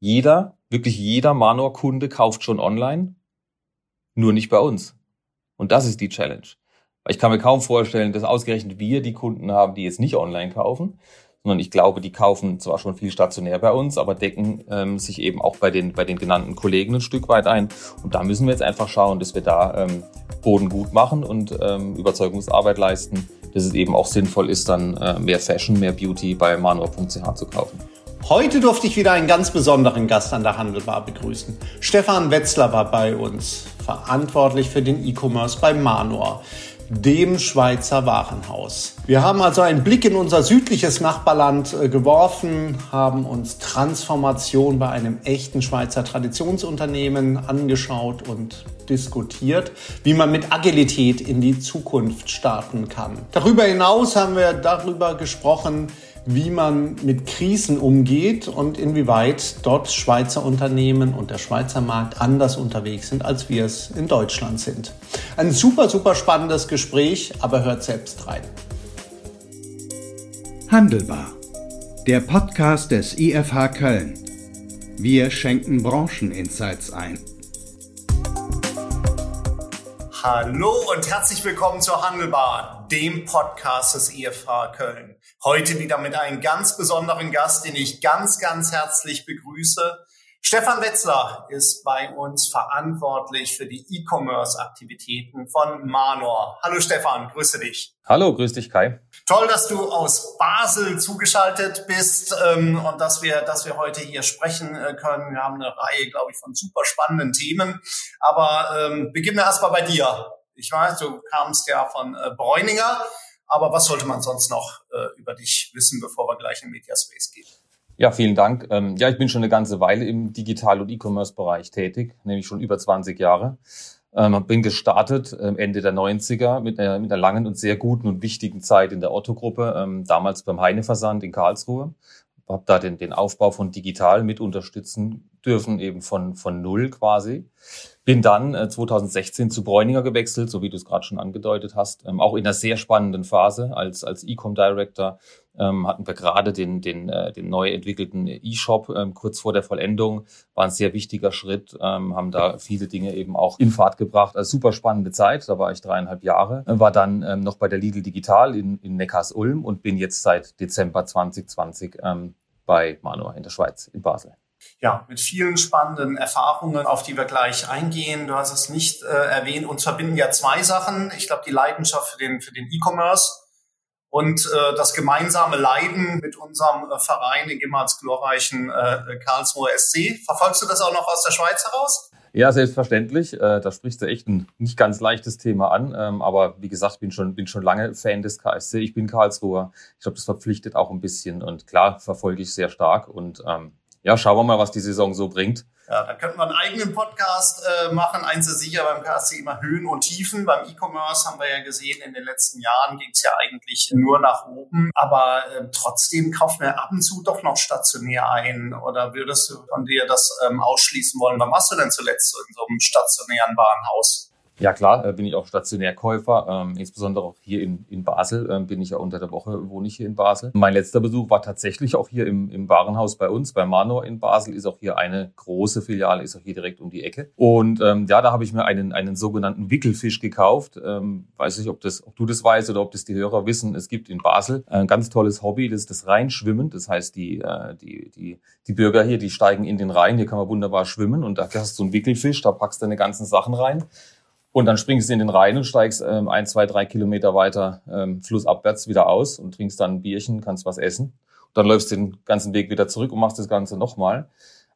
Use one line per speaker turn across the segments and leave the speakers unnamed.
Jeder, wirklich jeder Manor-Kunde kauft schon online, nur nicht bei uns. Und das ist die Challenge. Ich kann mir kaum vorstellen, dass ausgerechnet wir die Kunden haben, die jetzt nicht online kaufen, sondern ich glaube, die kaufen zwar schon viel stationär bei uns, aber decken ähm, sich eben auch bei den, bei den genannten Kollegen ein Stück weit ein. Und da müssen wir jetzt einfach schauen, dass wir da ähm, Boden gut machen und ähm, Überzeugungsarbeit leisten, dass es eben auch sinnvoll ist, dann äh, mehr Fashion, mehr Beauty bei manuel.ch zu kaufen.
Heute durfte ich wieder einen ganz besonderen Gast an der Handelbar begrüßen. Stefan Wetzler war bei uns, verantwortlich für den E-Commerce bei Manor dem Schweizer Warenhaus. Wir haben also einen Blick in unser südliches Nachbarland äh, geworfen, haben uns Transformation bei einem echten Schweizer Traditionsunternehmen angeschaut und diskutiert, wie man mit Agilität in die Zukunft starten kann. Darüber hinaus haben wir darüber gesprochen, wie man mit Krisen umgeht und inwieweit dort Schweizer Unternehmen und der Schweizer Markt anders unterwegs sind, als wir es in Deutschland sind. Ein super, super spannendes Gespräch, aber hört selbst rein.
Handelbar. Der Podcast des IFH Köln. Wir schenken Brancheninsights ein.
Hallo und herzlich willkommen zur Handelbar, dem Podcast des IFH Köln. Heute wieder mit einem ganz besonderen Gast, den ich ganz, ganz herzlich begrüße. Stefan Wetzler ist bei uns verantwortlich für die E-Commerce-Aktivitäten von Manor. Hallo Stefan, grüße dich.
Hallo, grüß dich Kai.
Toll, dass du aus Basel zugeschaltet bist ähm, und dass wir, dass wir heute hier sprechen äh, können. Wir haben eine Reihe, glaube ich, von super spannenden Themen. Aber ähm, beginnen wir erstmal bei dir. Ich weiß, du kamst ja von äh, Bräuninger. Aber was sollte man sonst noch äh, über dich wissen, bevor wir gleich in Mediaspace gehen?
Ja, vielen Dank. Ähm, ja, ich bin schon eine ganze Weile im Digital- und E-Commerce-Bereich tätig, nämlich schon über 20 Jahre. Ähm, bin gestartet ähm, Ende der 90er mit einer, mit einer langen und sehr guten und wichtigen Zeit in der Otto-Gruppe, ähm, damals beim Heine-Versand in Karlsruhe. Habe da den, den Aufbau von Digital mit unterstützen dürfen, eben von, von null quasi. Bin dann äh, 2016 zu Bräuninger gewechselt, so wie du es gerade schon angedeutet hast. Ähm, auch in einer sehr spannenden Phase als, als E-Com Director ähm, hatten wir gerade den, den, äh, den neu entwickelten E-Shop ähm, kurz vor der Vollendung. War ein sehr wichtiger Schritt, ähm, haben da viele Dinge eben auch in Fahrt gebracht. Also super spannende Zeit, da war ich dreieinhalb Jahre. War dann ähm, noch bei der Lidl Digital in, in Neckars-Ulm und bin jetzt seit Dezember 2020 ähm, bei Manor in der Schweiz, in Basel
ja, mit vielen spannenden Erfahrungen, auf die wir gleich eingehen. Du hast es nicht äh, erwähnt. Uns verbinden ja zwei Sachen. Ich glaube, die Leidenschaft für den, für den E-Commerce und äh, das gemeinsame Leiden mit unserem äh, Verein, dem ehemals glorreichen äh, Karlsruher SC. Verfolgst du das auch noch aus der Schweiz heraus?
Ja, selbstverständlich. Äh, da sprichst du echt ein nicht ganz leichtes Thema an. Ähm, aber wie gesagt, bin schon, bin schon lange Fan des KSC. Ich bin Karlsruher. Ich glaube, das verpflichtet auch ein bisschen. Und klar, verfolge ich sehr stark. Und ähm, ja, schauen wir mal, was die Saison so bringt.
Ja, da könnten wir einen eigenen Podcast äh, machen. Eins ist sicher beim KSC immer Höhen und Tiefen. Beim E-Commerce haben wir ja gesehen, in den letzten Jahren ging es ja eigentlich nur nach oben. Aber äh, trotzdem kauft man ab und zu doch noch stationär ein. Oder würdest du von dir das ähm, ausschließen wollen? Wann warst du denn zuletzt so in so einem stationären Warenhaus?
Ja klar, äh, bin ich auch Stationärkäufer, ähm, insbesondere auch hier in, in Basel ähm, bin ich ja unter der Woche, wohne ich hier in Basel. Mein letzter Besuch war tatsächlich auch hier im, im Warenhaus bei uns, bei Manor in Basel, ist auch hier eine große Filiale, ist auch hier direkt um die Ecke. Und ähm, ja, da habe ich mir einen, einen sogenannten Wickelfisch gekauft. Ähm, weiß nicht, ob, das, ob du das weißt oder ob das die Hörer wissen. Es gibt in Basel ein ganz tolles Hobby, das ist das Rheinschwimmen. Das heißt, die, äh, die, die, die Bürger hier, die steigen in den Rhein, hier kann man wunderbar schwimmen und da hast du einen Wickelfisch, da packst du deine ganzen Sachen rein. Und dann springst du in den Rhein und steigst ähm, ein, zwei, drei Kilometer weiter ähm, flussabwärts wieder aus und trinkst dann ein Bierchen, kannst was essen. Und dann läufst du den ganzen Weg wieder zurück und machst das Ganze nochmal.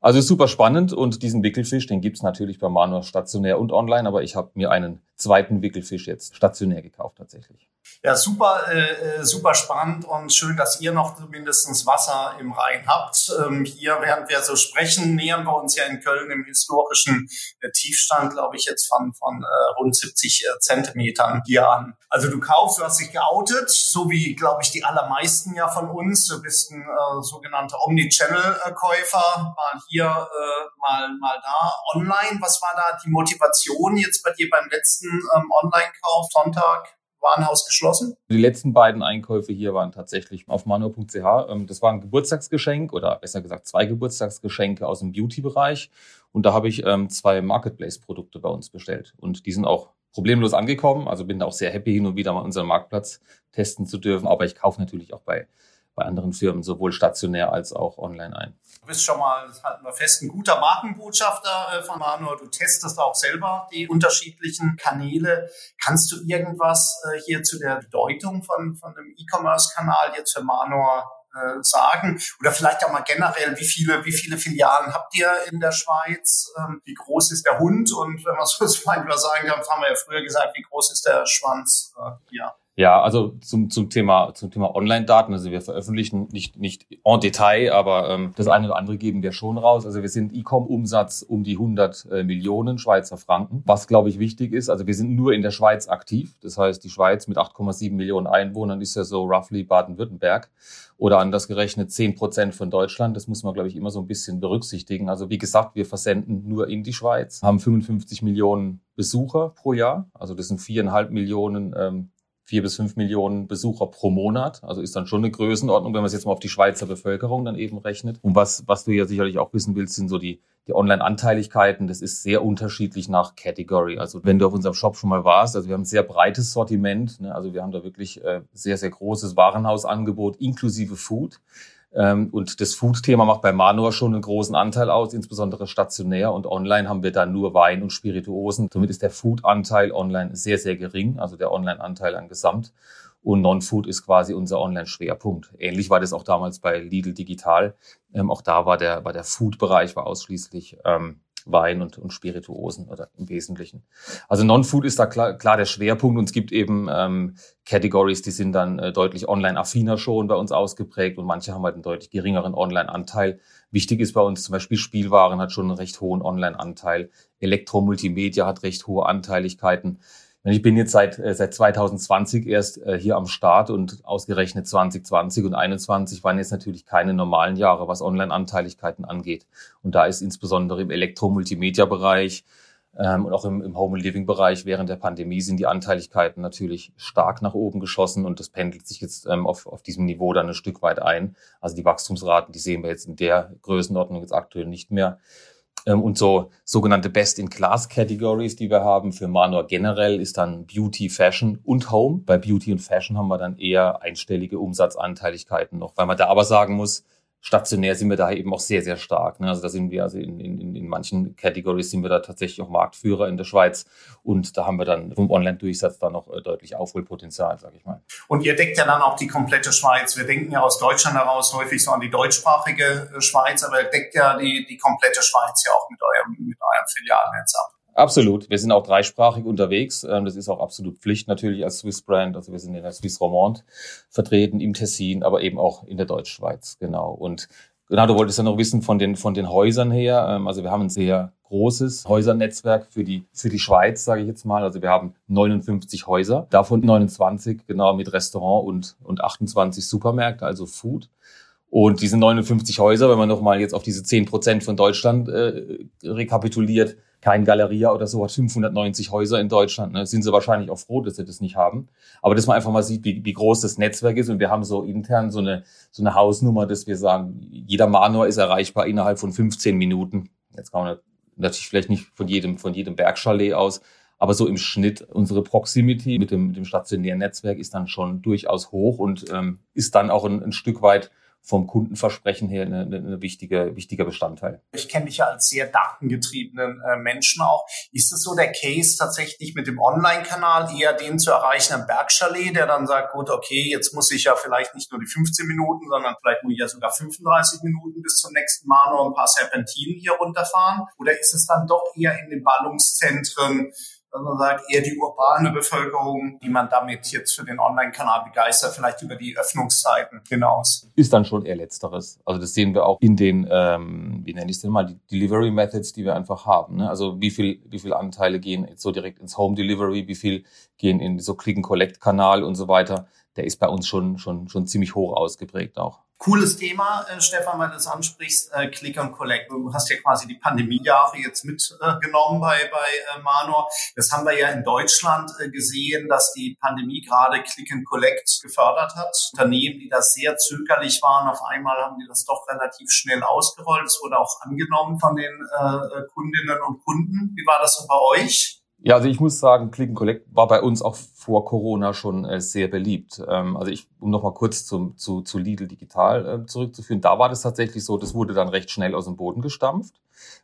Also super spannend und diesen Wickelfisch, den gibt's natürlich bei Manor stationär und online, aber ich habe mir einen zweiten Wickelfisch jetzt stationär gekauft tatsächlich.
Ja, super, äh, äh, super spannend und schön, dass ihr noch zumindestens Wasser im Rhein habt. Ähm, hier, während wir so sprechen, nähern wir uns ja in Köln im historischen äh, Tiefstand, glaube ich, jetzt von, von äh, rund 70 äh, Zentimetern hier an. Also du kaufst, du hast dich geoutet, so wie, glaube ich, die allermeisten ja von uns. Du bist ein äh, sogenannter Omnichannel-Käufer, mal hier, äh, mal, mal da, online. Was war da die Motivation jetzt bei dir beim letzten ähm, Online-Kauf Sonntag? Warenhaus geschlossen?
Die letzten beiden Einkäufe hier waren tatsächlich auf mano.ch. Ähm, das war ein Geburtstagsgeschenk oder besser gesagt zwei Geburtstagsgeschenke aus dem Beauty-Bereich. Und da habe ich ähm, zwei Marketplace-Produkte bei uns bestellt. Und die sind auch problemlos angekommen. Also bin auch sehr happy, hin und wieder mal unseren Marktplatz testen zu dürfen. Aber ich kaufe natürlich auch bei bei anderen Firmen sowohl stationär als auch online ein.
Du bist schon mal, das halten wir fest, ein guter Markenbotschafter äh, von Manor. Du testest auch selber die unterschiedlichen Kanäle. Kannst du irgendwas äh, hier zu der Bedeutung von, von einem E-Commerce-Kanal jetzt für Manor äh, sagen? Oder vielleicht auch mal generell, wie viele, wie viele Filialen habt ihr in der Schweiz? Ähm, wie groß ist der Hund? Und wenn man so manchmal sagen kann, haben wir ja früher gesagt, wie groß ist der Schwanz?
ja. Ja, also zum, zum Thema, zum Thema Online-Daten. Also wir veröffentlichen nicht, nicht en Detail, aber ähm, das eine oder andere geben wir schon raus. Also wir sind E-Com-Umsatz um die 100 äh, Millionen Schweizer Franken. Was, glaube ich, wichtig ist, also wir sind nur in der Schweiz aktiv. Das heißt, die Schweiz mit 8,7 Millionen Einwohnern ist ja so roughly Baden-Württemberg oder anders gerechnet 10 Prozent von Deutschland. Das muss man, glaube ich, immer so ein bisschen berücksichtigen. Also wie gesagt, wir versenden nur in die Schweiz, haben 55 Millionen Besucher pro Jahr. Also das sind viereinhalb Millionen ähm, vier bis fünf Millionen Besucher pro Monat. Also ist dann schon eine Größenordnung, wenn man es jetzt mal auf die Schweizer Bevölkerung dann eben rechnet. Und was, was du ja sicherlich auch wissen willst, sind so die, die Online-Anteiligkeiten. Das ist sehr unterschiedlich nach Category. Also wenn du auf unserem Shop schon mal warst, also wir haben ein sehr breites Sortiment. Ne? Also wir haben da wirklich äh, sehr, sehr großes Warenhausangebot inklusive Food. Ähm, und das Food-Thema macht bei Manor schon einen großen Anteil aus, insbesondere stationär und online haben wir da nur Wein und Spirituosen. Somit ist der Food-Anteil online sehr, sehr gering, also der Online-Anteil an Gesamt. Und Non-Food ist quasi unser Online-Schwerpunkt. Ähnlich war das auch damals bei Lidl Digital. Ähm, auch da war der, war der Food-Bereich war ausschließlich ähm, Wein und, und Spirituosen oder im Wesentlichen. Also Non-Food ist da klar, klar der Schwerpunkt und es gibt eben ähm, Categories, die sind dann äh, deutlich online-affiner schon bei uns ausgeprägt und manche haben halt einen deutlich geringeren Online-Anteil. Wichtig ist bei uns zum Beispiel Spielwaren hat schon einen recht hohen Online-Anteil. Elektromultimedia hat recht hohe Anteiligkeiten. Ich bin jetzt seit, äh, seit 2020 erst äh, hier am Start und ausgerechnet 2020 und 2021 waren jetzt natürlich keine normalen Jahre, was Online-Anteiligkeiten angeht. Und da ist insbesondere im Elektro-Multimedia-Bereich ähm, und auch im, im Home-Living-Bereich während der Pandemie sind die Anteiligkeiten natürlich stark nach oben geschossen und das pendelt sich jetzt ähm, auf, auf diesem Niveau dann ein Stück weit ein. Also die Wachstumsraten, die sehen wir jetzt in der Größenordnung jetzt aktuell nicht mehr. Ähm, und so sogenannte Best-in-Class-Categories, die wir haben für Manor generell, ist dann Beauty, Fashion und Home. Bei Beauty und Fashion haben wir dann eher einstellige Umsatzanteiligkeiten noch, weil man da aber sagen muss, stationär sind wir da eben auch sehr, sehr stark. Ne? Also da sind wir, also in, in, in manchen Categories sind wir da tatsächlich auch Marktführer in der Schweiz und da haben wir dann vom Online-Durchsatz da noch äh, deutlich Aufholpotenzial, sage ich mal.
Und ihr deckt ja dann auch die komplette Schweiz. Wir denken ja aus Deutschland heraus häufig so an die deutschsprachige äh, Schweiz, aber ihr deckt ja die, die komplette Schweiz ja auch mit eurem, mit eurem Filialnetz ab.
Absolut. Wir sind auch dreisprachig unterwegs. Ähm, das ist auch absolut Pflicht natürlich als Swiss Brand. Also wir sind in der Swiss Romande vertreten, im Tessin, aber eben auch in der Deutschschweiz. Genau. Und genau, du wolltest ja noch wissen von den, von den Häusern her. Ähm, also wir haben ein sehr großes Häusernetzwerk für die, für die Schweiz, sage ich jetzt mal. Also wir haben 59 Häuser, davon 29 genau mit Restaurant und, und 28 Supermärkte, also Food. Und diese 59 Häuser, wenn man nochmal jetzt auf diese 10 Prozent von Deutschland äh, rekapituliert, kein Galeria oder so hat 590 Häuser in Deutschland. Ne? Sind sie wahrscheinlich auch froh, dass sie das nicht haben. Aber dass man einfach mal sieht, wie, wie groß das Netzwerk ist. Und wir haben so intern so eine, so eine Hausnummer, dass wir sagen, jeder Manor ist erreichbar innerhalb von 15 Minuten. Jetzt kann man natürlich vielleicht nicht von jedem, von jedem Bergchalet aus. Aber so im Schnitt unsere Proximity mit dem, mit dem stationären Netzwerk ist dann schon durchaus hoch und ähm, ist dann auch ein, ein Stück weit vom Kundenversprechen her eine, eine wichtige, wichtiger Bestandteil.
Ich kenne dich ja als sehr datengetriebenen äh, Menschen auch. Ist es so der Case tatsächlich mit dem Online-Kanal eher den zu erreichen am Bergchalet, der dann sagt, gut, okay, jetzt muss ich ja vielleicht nicht nur die 15 Minuten, sondern vielleicht muss ich ja sogar 35 Minuten bis zum nächsten Mal noch ein paar Serpentinen hier runterfahren? Oder ist es dann doch eher in den Ballungszentren dass man sagt, eher die urbane Bevölkerung, die man damit jetzt für den Online-Kanal begeistert, vielleicht über die Öffnungszeiten hinaus.
Ist dann schon eher Letzteres. Also das sehen wir auch in den, ähm, wie nenne ich es denn mal, die Delivery Methods, die wir einfach haben. Ne? Also wie viel, wie viel Anteile gehen jetzt so direkt ins Home Delivery, wie viel gehen in so Click-and-Collect-Kanal und so weiter. Der ist bei uns schon, schon, schon ziemlich hoch ausgeprägt auch.
Cooles Thema, äh, Stefan, weil du es ansprichst, äh, Click and Collect. Du hast ja quasi die Pandemiejahre jetzt mitgenommen äh, bei, bei äh, Manor. Das haben wir ja in Deutschland äh, gesehen, dass die Pandemie gerade Click and Collect gefördert hat. Unternehmen, die da sehr zögerlich waren, auf einmal haben die das doch relativ schnell ausgerollt. Es wurde auch angenommen von den äh, Kundinnen und Kunden. Wie war das so bei euch?
Ja, also ich muss sagen, Click and Collect war bei uns auch vor Corona schon äh, sehr beliebt. Ähm, also ich, um nochmal kurz zum, zu, zu Lidl Digital äh, zurückzuführen, da war das tatsächlich so, das wurde dann recht schnell aus dem Boden gestampft,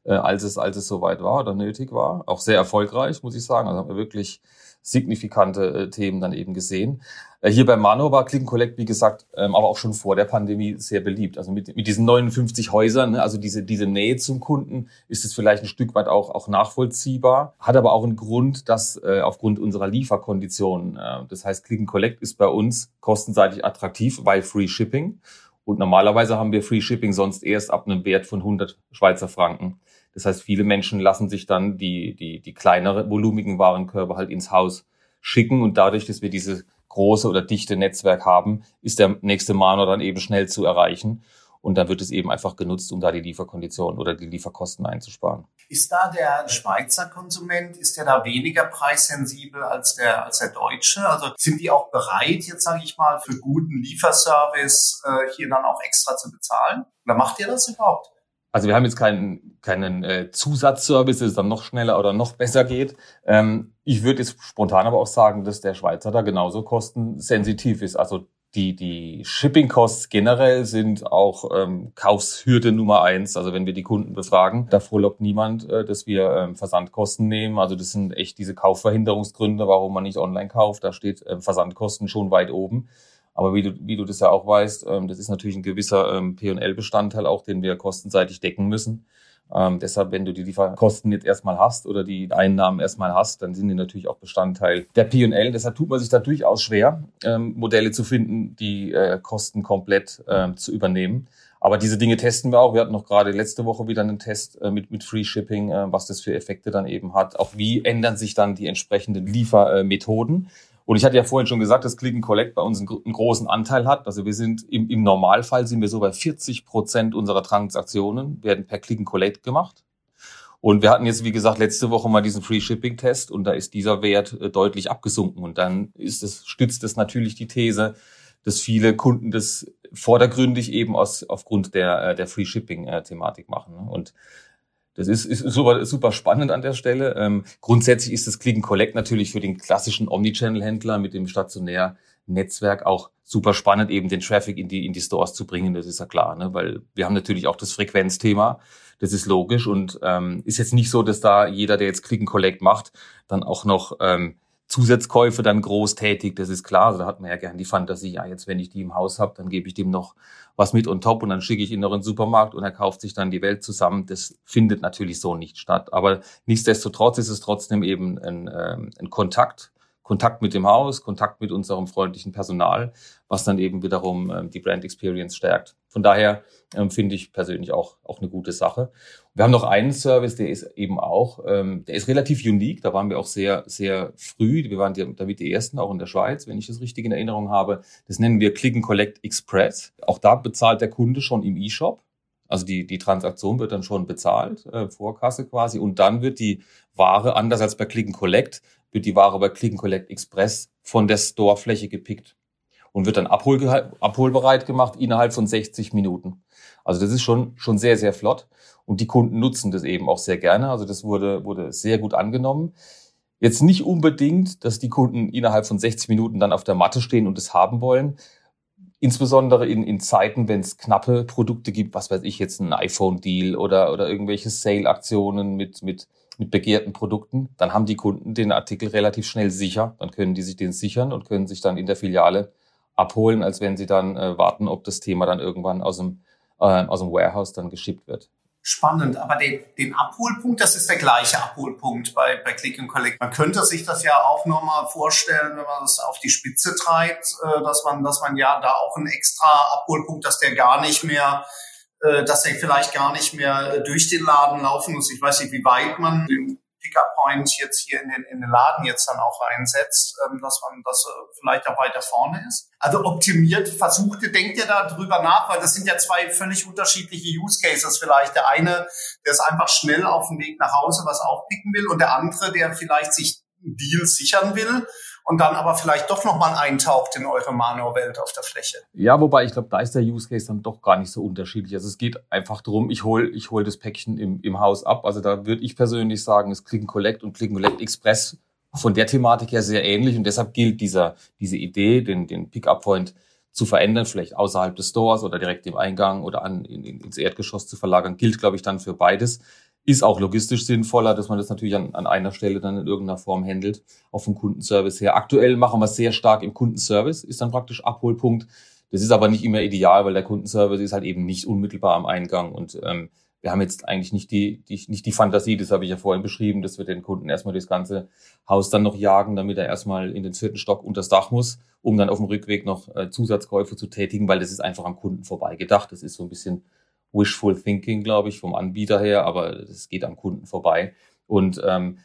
äh, als es, als es soweit war oder nötig war. Auch sehr erfolgreich, muss ich sagen. Also haben wir wirklich signifikante äh, Themen dann eben gesehen. Äh, hier bei Mano war Click Collect, wie gesagt, ähm, aber auch schon vor der Pandemie sehr beliebt. Also mit, mit diesen 59 Häusern, ne, also diese, diese Nähe zum Kunden, ist es vielleicht ein Stück weit auch, auch nachvollziehbar. Hat aber auch einen Grund, dass äh, aufgrund unserer Lieferkonditionen, äh, das heißt Click Collect ist bei uns kostenseitig attraktiv, weil Free Shipping. Und normalerweise haben wir Free Shipping sonst erst ab einem Wert von 100 Schweizer Franken. Das heißt, viele Menschen lassen sich dann die, die, die kleinere volumigen Warenkörbe halt ins Haus schicken und dadurch, dass wir diese große oder dichte Netzwerk haben, ist der nächste Mano dann eben schnell zu erreichen. Und dann wird es eben einfach genutzt, um da die Lieferkonditionen oder die Lieferkosten einzusparen.
Ist da der Schweizer Konsument, ist der da weniger preissensibel als der, als der Deutsche? Also sind die auch bereit, jetzt sage ich mal, für guten Lieferservice äh, hier dann auch extra zu bezahlen? Oder macht ihr das überhaupt?
Also wir haben jetzt keinen, keinen äh, Zusatzservice, dass es dann noch schneller oder noch besser geht. Ähm, ich würde jetzt spontan aber auch sagen, dass der Schweizer da genauso kostensensitiv ist. Also die, die Shipping-Costs generell sind auch ähm, Kaufshürde Nummer eins. Also wenn wir die Kunden befragen, da frohlockt niemand, äh, dass wir ähm, Versandkosten nehmen. Also das sind echt diese Kaufverhinderungsgründe, warum man nicht online kauft. Da steht äh, Versandkosten schon weit oben. Aber wie du, wie du das ja auch weißt, ähm, das ist natürlich ein gewisser ähm, P&L-Bestandteil auch, den wir kostenseitig decken müssen. Ähm, deshalb, wenn du die Lieferkosten jetzt erstmal hast oder die Einnahmen erstmal hast, dann sind die natürlich auch Bestandteil der P&L. Deshalb tut man sich da durchaus schwer, ähm, Modelle zu finden, die äh, Kosten komplett ähm, zu übernehmen. Aber diese Dinge testen wir auch. Wir hatten noch gerade letzte Woche wieder einen Test äh, mit, mit Free Shipping, äh, was das für Effekte dann eben hat. Auch wie ändern sich dann die entsprechenden Liefermethoden. Und ich hatte ja vorhin schon gesagt, dass Click and Collect bei uns einen, großen Anteil hat. Also wir sind im, im Normalfall sind wir so bei 40 Prozent unserer Transaktionen werden per Click and Collect gemacht. Und wir hatten jetzt, wie gesagt, letzte Woche mal diesen Free Shipping Test und da ist dieser Wert äh, deutlich abgesunken. Und dann ist es, stützt es natürlich die These, dass viele Kunden das vordergründig eben aus, aufgrund der, äh, der Free Shipping äh, Thematik machen. Und das ist, ist super, super spannend an der Stelle. Ähm, grundsätzlich ist das Click and Collect natürlich für den klassischen Omnichannel-Händler mit dem stationär Netzwerk auch super spannend, eben den Traffic in die, in die Stores zu bringen. Das ist ja klar, ne? weil wir haben natürlich auch das Frequenzthema. Das ist logisch und ähm, ist jetzt nicht so, dass da jeder, der jetzt Click and Collect macht, dann auch noch ähm, Zusatzkäufe dann groß tätig, das ist klar. Also da hat man ja gern die Fantasie, ja, jetzt wenn ich die im Haus habe, dann gebe ich dem noch was mit on top und dann schicke ich ihn noch in den Supermarkt und er kauft sich dann die Welt zusammen. Das findet natürlich so nicht statt. Aber nichtsdestotrotz ist es trotzdem eben ein, ähm, ein Kontakt, Kontakt mit dem Haus, Kontakt mit unserem freundlichen Personal, was dann eben wiederum ähm, die Brand Experience stärkt. Von daher ähm, finde ich persönlich auch, auch eine gute Sache. Wir haben noch einen Service, der ist eben auch, ähm, der ist relativ unique. Da waren wir auch sehr, sehr früh. Wir waren damit die ersten, auch in der Schweiz, wenn ich das richtig in Erinnerung habe. Das nennen wir Click and Collect Express. Auch da bezahlt der Kunde schon im E-Shop. Also die, die Transaktion wird dann schon bezahlt, äh, Vorkasse quasi. Und dann wird die Ware, anders als bei Click and Collect, wird die Ware bei Click and Collect Express von der Storefläche gepickt und wird dann abhol, abholbereit gemacht innerhalb von 60 Minuten. Also das ist schon, schon sehr, sehr flott. Und die Kunden nutzen das eben auch sehr gerne. Also das wurde, wurde sehr gut angenommen. Jetzt nicht unbedingt, dass die Kunden innerhalb von 60 Minuten dann auf der Matte stehen und es haben wollen. Insbesondere in, in Zeiten, wenn es knappe Produkte gibt, was weiß ich jetzt, ein iPhone-Deal oder, oder irgendwelche Sale-Aktionen mit, mit mit begehrten Produkten, dann haben die Kunden den Artikel relativ schnell sicher. Dann können die sich den sichern und können sich dann in der Filiale abholen, als wenn sie dann äh, warten, ob das Thema dann irgendwann aus dem, äh, aus dem Warehouse dann geschippt wird.
Spannend, aber den, den Abholpunkt, das ist der gleiche Abholpunkt bei, bei Click and Collect. Man könnte sich das ja auch nochmal vorstellen, wenn man das auf die Spitze treibt, äh, dass man, dass man ja da auch einen extra Abholpunkt, dass der gar nicht mehr äh, dass er vielleicht gar nicht mehr durch den Laden laufen muss. Ich weiß nicht, wie weit man den Pickup-Point jetzt hier in den, in den Laden jetzt dann auch reinsetzt, ähm, dass man das äh, vielleicht auch weiter vorne ist. Also optimiert, versuchte, denkt ihr da drüber nach, weil das sind ja zwei völlig unterschiedliche Use Cases vielleicht. Der eine, der ist einfach schnell auf dem Weg nach Hause was aufpicken will und der andere, der vielleicht sich Deal sichern will und dann aber vielleicht doch nochmal eintaucht in eure Mano-Welt auf der Fläche.
Ja, wobei ich glaube, da ist der Use Case dann doch gar nicht so unterschiedlich. Also es geht einfach darum, ich hole ich hol das Päckchen im, im Haus ab. Also da würde ich persönlich sagen, ist Click Collect und Click Collect Express von der Thematik her sehr ähnlich und deshalb gilt dieser, diese Idee, den, den Pickup-Point zu verändern, vielleicht außerhalb des Stores oder direkt im Eingang oder an, in, ins Erdgeschoss zu verlagern, gilt, glaube ich, dann für beides. Ist auch logistisch sinnvoller, dass man das natürlich an, an einer Stelle dann in irgendeiner Form handelt, auch vom Kundenservice her. Aktuell machen wir es sehr stark im Kundenservice, ist dann praktisch Abholpunkt. Das ist aber nicht immer ideal, weil der Kundenservice ist halt eben nicht unmittelbar am Eingang und ähm, wir haben jetzt eigentlich nicht die, die, nicht die Fantasie, das habe ich ja vorhin beschrieben, dass wir den Kunden erstmal das ganze Haus dann noch jagen, damit er erstmal in den vierten Stock unter das Dach muss, um dann auf dem Rückweg noch äh, Zusatzkäufe zu tätigen, weil das ist einfach am Kunden vorbei gedacht. Das ist so ein bisschen wishful thinking, glaube ich, vom Anbieter her, aber es geht am Kunden vorbei. Und ähm,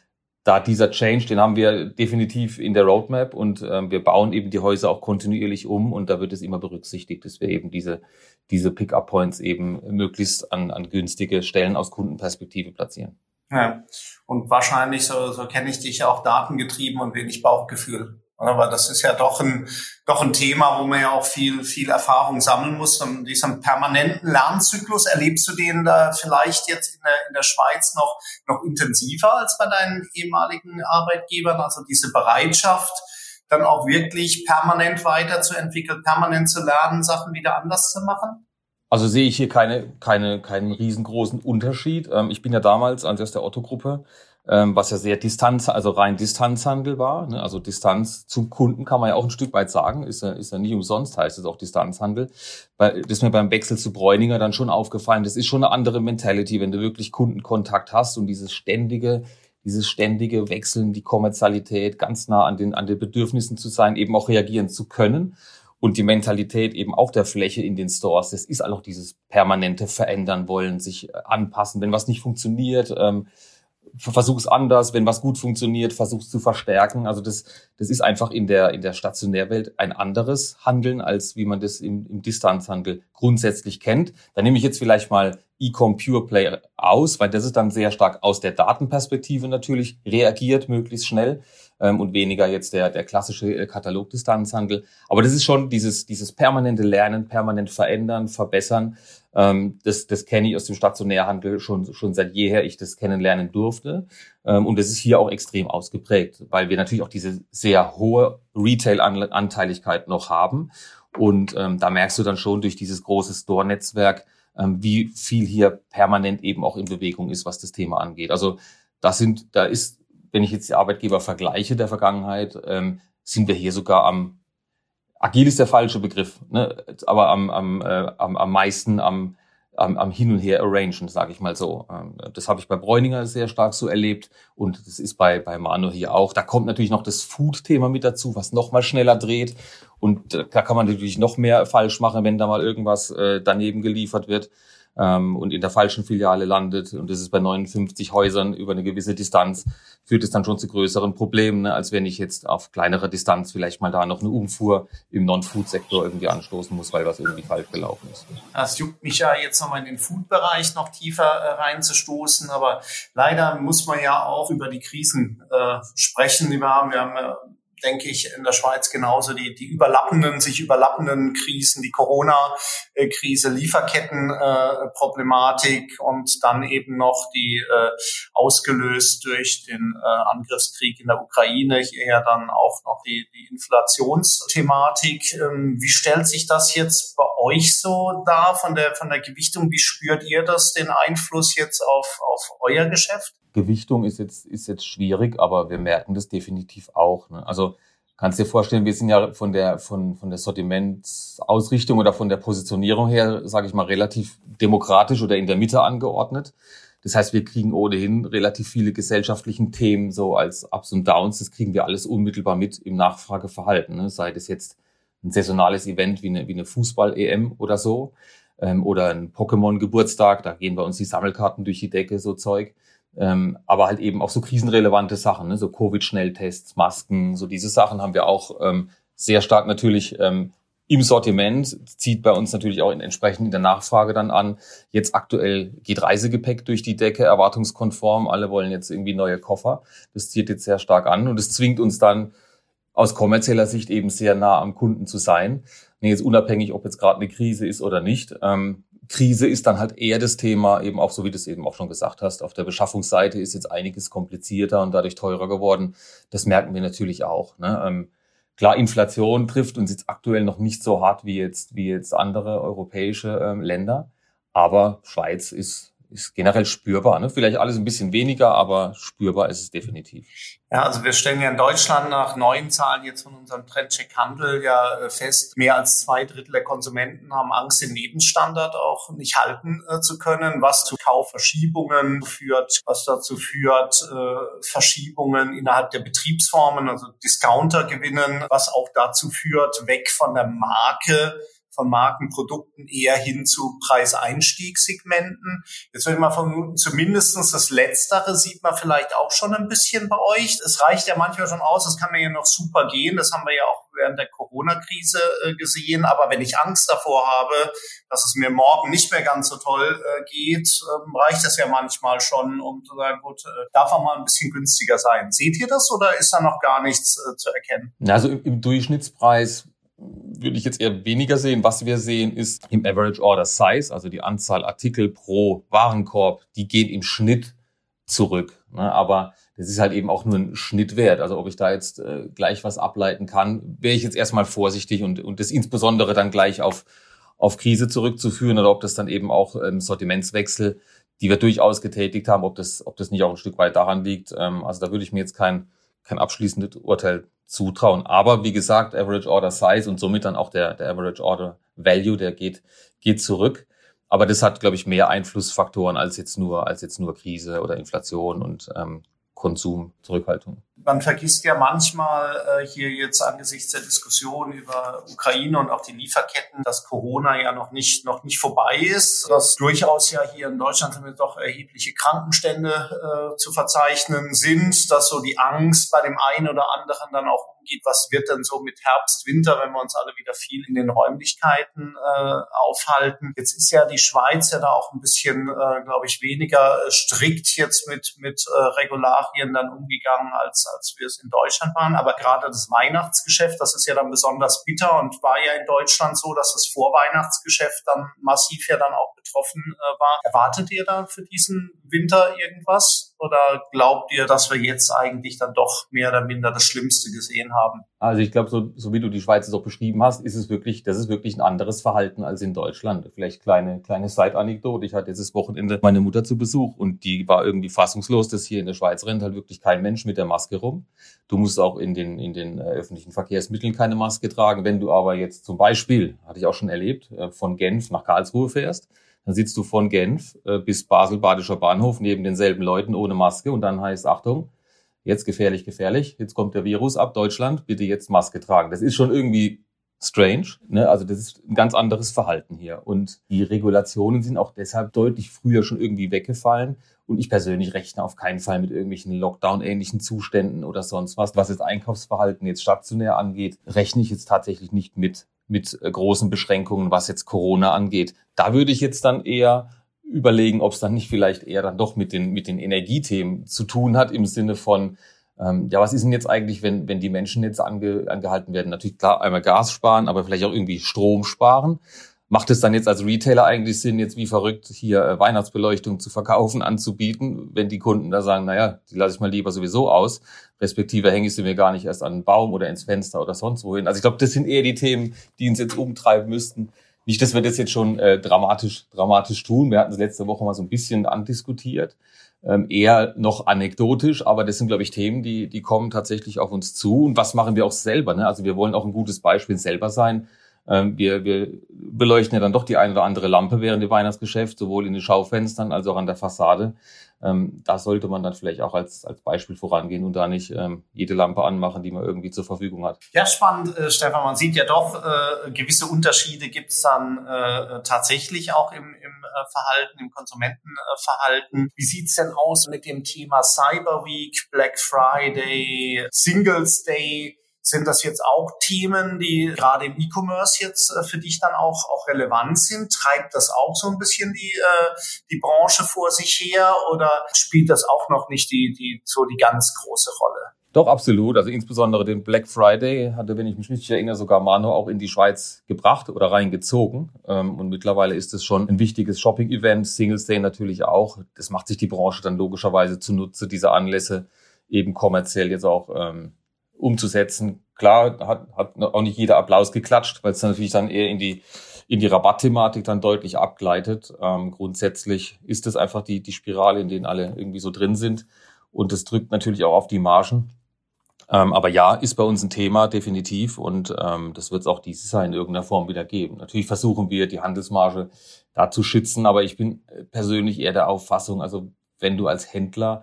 da dieser Change, den haben wir definitiv in der Roadmap und ähm, wir bauen eben die Häuser auch kontinuierlich um und da wird es immer berücksichtigt, dass wir eben diese, diese Pick-up-Points eben möglichst an, an günstige Stellen aus Kundenperspektive platzieren.
Ja. Und wahrscheinlich, so, so kenne ich dich, auch datengetrieben und wenig Bauchgefühl. Aber das ist ja doch ein, doch ein Thema, wo man ja auch viel, viel Erfahrung sammeln muss. Und diesen permanenten Lernzyklus, erlebst du den da vielleicht jetzt in der, in der Schweiz noch, noch intensiver als bei deinen ehemaligen Arbeitgebern? Also diese Bereitschaft, dann auch wirklich permanent weiterzuentwickeln, permanent zu lernen, Sachen wieder anders zu machen?
Also sehe ich hier keine, keine, keinen riesengroßen Unterschied. Ähm, ich bin ja damals, als aus der Otto-Gruppe, ähm, was ja sehr Distanz, also rein Distanzhandel war. Ne? Also Distanz zum Kunden kann man ja auch ein Stück weit sagen, ist ja, ist ja nicht umsonst, heißt es auch Distanzhandel. Das ist mir beim Wechsel zu Bräuninger dann schon aufgefallen, das ist schon eine andere Mentality, wenn du wirklich Kundenkontakt hast und dieses ständige, dieses ständige Wechseln, die Kommerzialität, ganz nah an den, an den Bedürfnissen zu sein, eben auch reagieren zu können. Und die Mentalität eben auch der Fläche in den Stores, das ist auch dieses permanente Verändern wollen, sich anpassen, wenn was nicht funktioniert, ähm, versuch's anders, wenn was gut funktioniert, versuch's zu verstärken. Also das, das ist einfach in der, in der Stationärwelt ein anderes Handeln, als wie man das im, im Distanzhandel grundsätzlich kennt. Da nehme ich jetzt vielleicht mal Ecom Pure Play aus, weil das ist dann sehr stark aus der Datenperspektive natürlich reagiert, möglichst schnell ähm, und weniger jetzt der, der klassische äh, Katalogdistanzhandel. Aber das ist schon dieses, dieses permanente Lernen, permanent verändern, verbessern. Ähm, das, das kenne ich aus dem Stationärhandel schon, schon seit jeher ich das kennenlernen durfte. Ähm, und das ist hier auch extrem ausgeprägt, weil wir natürlich auch diese sehr hohe Retail-Anteiligkeit noch haben. Und ähm, da merkst du dann schon durch dieses große Store-Netzwerk, ähm, wie viel hier permanent eben auch in Bewegung ist, was das Thema angeht. Also das sind, da ist, wenn ich jetzt die Arbeitgeber vergleiche der Vergangenheit, ähm, sind wir hier sogar am agil ist der falsche Begriff, ne? aber am, am, äh, am, am meisten am, am, am Hin und Her arrangen, sage ich mal so. Ähm, das habe ich bei Bräuninger sehr stark so erlebt und das ist bei, bei Manu hier auch. Da kommt natürlich noch das Food-Thema mit dazu, was noch mal schneller dreht und äh, da kann man natürlich noch mehr falsch machen, wenn da mal irgendwas äh, daneben geliefert wird ähm, und in der falschen Filiale landet und das ist bei 59 Häusern über eine gewisse Distanz, führt es dann schon zu größeren Problemen, ne, als wenn ich jetzt auf kleinerer Distanz vielleicht mal da noch eine Umfuhr im Non-Food-Sektor irgendwie anstoßen muss, weil was irgendwie falsch gelaufen ist.
Das juckt mich ja jetzt nochmal in den Food-Bereich noch tiefer äh, reinzustoßen, aber leider muss man ja auch über die Krisen äh, sprechen, die wir haben. Wir haben äh, denke ich, in der Schweiz genauso die, die überlappenden, sich überlappenden Krisen, die Corona-Krise, Lieferkettenproblematik und dann eben noch die äh, ausgelöst durch den äh, Angriffskrieg in der Ukraine, hier ja dann auch noch die, die Inflationsthematik. Ähm, wie stellt sich das jetzt bei euch so dar von der, von der Gewichtung? Wie spürt ihr das, den Einfluss jetzt auf, auf euer Geschäft?
Gewichtung ist jetzt, ist jetzt schwierig, aber wir merken das definitiv auch. Ne? Also kannst dir vorstellen, wir sind ja von der, von, von der Sortimentsausrichtung oder von der Positionierung her, sage ich mal, relativ demokratisch oder in der Mitte angeordnet. Das heißt, wir kriegen ohnehin relativ viele gesellschaftlichen Themen so als Ups und Downs. Das kriegen wir alles unmittelbar mit im Nachfrageverhalten. Ne? Sei das jetzt ein saisonales Event wie eine, wie eine Fußball-EM oder so ähm, oder ein Pokémon-Geburtstag. Da gehen bei uns die Sammelkarten durch die Decke, so Zeug Ähm, aber halt eben auch so krisenrelevante Sachen, ne? so Covid-Schnelltests, Masken, so diese Sachen haben wir auch ähm, sehr stark natürlich ähm, im Sortiment, zieht bei uns natürlich auch in, entsprechend in der Nachfrage dann an. Jetzt aktuell geht Reisegepäck durch die Decke, erwartungskonform. Alle wollen jetzt irgendwie neue Koffer. Das zieht jetzt sehr stark an und es zwingt uns dann aus kommerzieller Sicht eben sehr nah am Kunden zu sein. Nee, jetzt unabhängig, ob jetzt gerade eine Krise ist oder nicht. Ähm, Krise ist dann halt eher das Thema, eben auch so wie du es eben auch schon gesagt hast, auf der Beschaffungsseite ist jetzt einiges komplizierter und dadurch teurer geworden. Das merken wir natürlich auch. Ne? Ähm, klar, Inflation trifft uns jetzt aktuell noch nicht so hart wie jetzt, wie jetzt andere europäische ähm, Länder. Aber Schweiz ist ist generell spürbar. Ne? Vielleicht alles ein bisschen weniger, aber spürbar ist es definitiv.
Ja, also wir stellen ja in Deutschland nach neuen Zahlen jetzt von unserem Trendcheck Handel ja äh, fest, mehr als zwei Drittel der Konsumenten haben Angst, den Lebensstandard auch nicht halten äh, zu können, was zu Kaufverschiebungen führt, was dazu führt, äh, Verschiebungen innerhalb der Betriebsformen, also Discounter gewinnen, was auch dazu führt, weg von der Marke von Markenprodukten eher hin zu Preiseinstiegssegmenten. Jetzt würde ich mal vermuten, zumindestens das Letztere sieht man vielleicht auch schon ein bisschen bei euch. Es reicht ja manchmal schon aus, es kann mir ja noch super gehen. Das haben wir ja auch während der Corona-Krise äh, gesehen. Aber wenn ich Angst davor habe, dass es mir morgen nicht mehr ganz so toll äh, geht, ähm, reicht das ja manchmal schon, um zu sagen, gut, äh, darf auch mal ein bisschen günstiger sein. Seht ihr das oder ist da noch gar nichts äh, zu erkennen?
Also im Durchschnittspreis würde ich jetzt eher weniger sehen. Was wir sehen, ist im Average Order Size, also die Anzahl Artikel pro Warenkorb, die geht im Schnitt zurück. Ne? Aber das ist halt eben auch nur ein Schnittwert. Also ob ich da jetzt äh, gleich was ableiten kann, wäre ich jetzt erstmal vorsichtig und, und das insbesondere dann gleich auf, auf Krise zurückzuführen oder ob das dann eben auch ähm, Sortimentswechsel, die wir durchaus getätigt haben, ob das, ob das nicht auch ein Stück weit daran liegt. Ähm, also da würde ich mir jetzt kein, kein abschließendes Urteil zutrauen. Aber wie gesagt, Average Order Size und somit dann auch der, der Average Order Value, der geht, geht zurück. Aber das hat, glaube ich, mehr Einflussfaktoren als jetzt nur, als jetzt nur Krise oder Inflation und ähm, Konsumzurückhaltung.
Man vergisst ja manchmal äh, hier jetzt angesichts der Diskussion über Ukraine und auch die Lieferketten, dass Corona ja noch nicht noch nicht vorbei ist, dass durchaus ja hier in Deutschland sind doch erhebliche Krankenstände äh, zu verzeichnen sind, dass so die Angst bei dem einen oder anderen dann auch umgeht, was wird denn so mit Herbst, Winter, wenn wir uns alle wieder viel in den Räumlichkeiten äh, aufhalten. Jetzt ist ja die Schweiz ja da auch ein bisschen, äh, glaube ich, weniger strikt jetzt mit mit äh, Regularien dann umgegangen als als wir es in Deutschland waren. Aber gerade das Weihnachtsgeschäft, das ist ja dann besonders bitter und war ja in Deutschland so, dass das Vorweihnachtsgeschäft dann massiv ja dann auch betroffen äh, war. Erwartet ihr da für diesen Winter irgendwas? Oder glaubt ihr, dass wir jetzt eigentlich dann doch mehr oder minder das Schlimmste gesehen haben?
Also ich glaube, so, so wie du die Schweiz so beschrieben hast, ist es wirklich, das ist wirklich ein anderes Verhalten als in Deutschland. Vielleicht kleine, kleine Side-Anekdote. Ich hatte jetzt das Wochenende meine Mutter zu Besuch und die war irgendwie fassungslos, dass hier in der Schweiz rennt halt wirklich kein Mensch mit der Maske rum. Du musst auch in den, in den äh, öffentlichen Verkehrsmitteln keine Maske tragen. Wenn du aber jetzt zum Beispiel, hatte ich auch schon erlebt, äh, von Genf nach Karlsruhe fährst, dann sitzt du von Genf äh, bis Basel-Badischer Bahnhof neben denselben Leuten ohne Maske und dann heißt, Achtung, jetzt gefährlich, gefährlich, jetzt kommt der Virus ab Deutschland, bitte jetzt Maske tragen. Das ist schon irgendwie strange. Ne? Also das ist ein ganz anderes Verhalten hier. Und die Regulationen sind auch deshalb deutlich früher schon irgendwie weggefallen. Und ich persönlich rechne auf keinen Fall mit irgendwelchen Lockdown-ähnlichen Zuständen oder sonst was. Was jetzt Einkaufsverhalten jetzt stationär angeht, rechne ich jetzt tatsächlich nicht mit mit äh, großen Beschränkungen, was jetzt Corona angeht. Da würde ich jetzt dann eher überlegen, ob es dann nicht vielleicht eher dann doch mit den, mit den Energiethemen zu tun hat, im Sinne von, ähm, ja, was ist denn jetzt eigentlich, wenn, wenn die Menschen jetzt ange, angehalten werden? Natürlich klar, einmal Gas sparen, aber vielleicht auch irgendwie Strom sparen. Macht es dann jetzt als Retailer eigentlich Sinn, jetzt wie verrückt hier äh, Weihnachtsbeleuchtung zu verkaufen, anzubieten, wenn die Kunden da sagen, naja, die lasse ich mal lieber sowieso aus, respektive hänge ich sie mir gar nicht erst an einen Baum oder ins Fenster oder sonst wohin. Also ich glaube, das sind eher die Themen, die uns jetzt umtreiben müssten. Nicht, dass wir das jetzt schon äh, dramatisch, dramatisch tun. Wir hatten es letzte Woche mal so ein bisschen andiskutiert. Ähm, eher noch anekdotisch, aber das sind, glaube ich, Themen, die, die kommen tatsächlich auf uns zu. Und was machen wir auch selber? Ne? Also wir wollen auch ein gutes Beispiel selber sein wir, wir beleuchten ja dann doch die eine oder andere Lampe während dem Weihnachtsgeschäft, sowohl in den Schaufenstern als auch an der Fassade. Ähm, da sollte man dann vielleicht auch als, als Beispiel vorangehen und da nicht ähm, jede Lampe anmachen, die man irgendwie zur Verfügung hat.
Ja, spannend, äh, Stefan. Man sieht ja doch, äh, gewisse Unterschiede gibt es dann äh, tatsächlich auch im, im Verhalten, im Konsumentenverhalten. Wie sieht's denn aus mit dem Thema Cyber Week, Black Friday, Singles Day? Sind das jetzt auch Themen, die gerade im E-Commerce jetzt äh, für dich dann auch, auch relevant sind? Treibt das auch so ein bisschen die, äh, die Branche vor sich her oder spielt das auch noch nicht die, die, so die ganz große Rolle?
Doch, absolut. Also insbesondere den Black Friday hatte, wenn ich mich richtig erinnere, sogar Mano auch in die Schweiz gebracht oder reingezogen. Ähm, und mittlerweile ist es schon ein wichtiges Shopping-Event, Singles Day natürlich auch. Das macht sich die Branche dann logischerweise zunutze, diese Anlässe eben kommerziell jetzt auch ähm, umzusetzen. Klar, hat, hat auch nicht jeder Applaus geklatscht, weil es natürlich dann eher in die in die Rabattthematik dann deutlich abgleitet. Ähm, grundsätzlich ist es einfach die, die Spirale, in denen alle irgendwie so drin sind. Und das drückt natürlich auch auf die Margen. Ähm, aber ja, ist bei uns ein Thema, definitiv. Und ähm, das wird es auch dieses Jahr in irgendeiner Form wieder geben. Natürlich versuchen wir, die Handelsmarge da zu schützen. Aber ich bin persönlich eher der Auffassung, also wenn du als Händler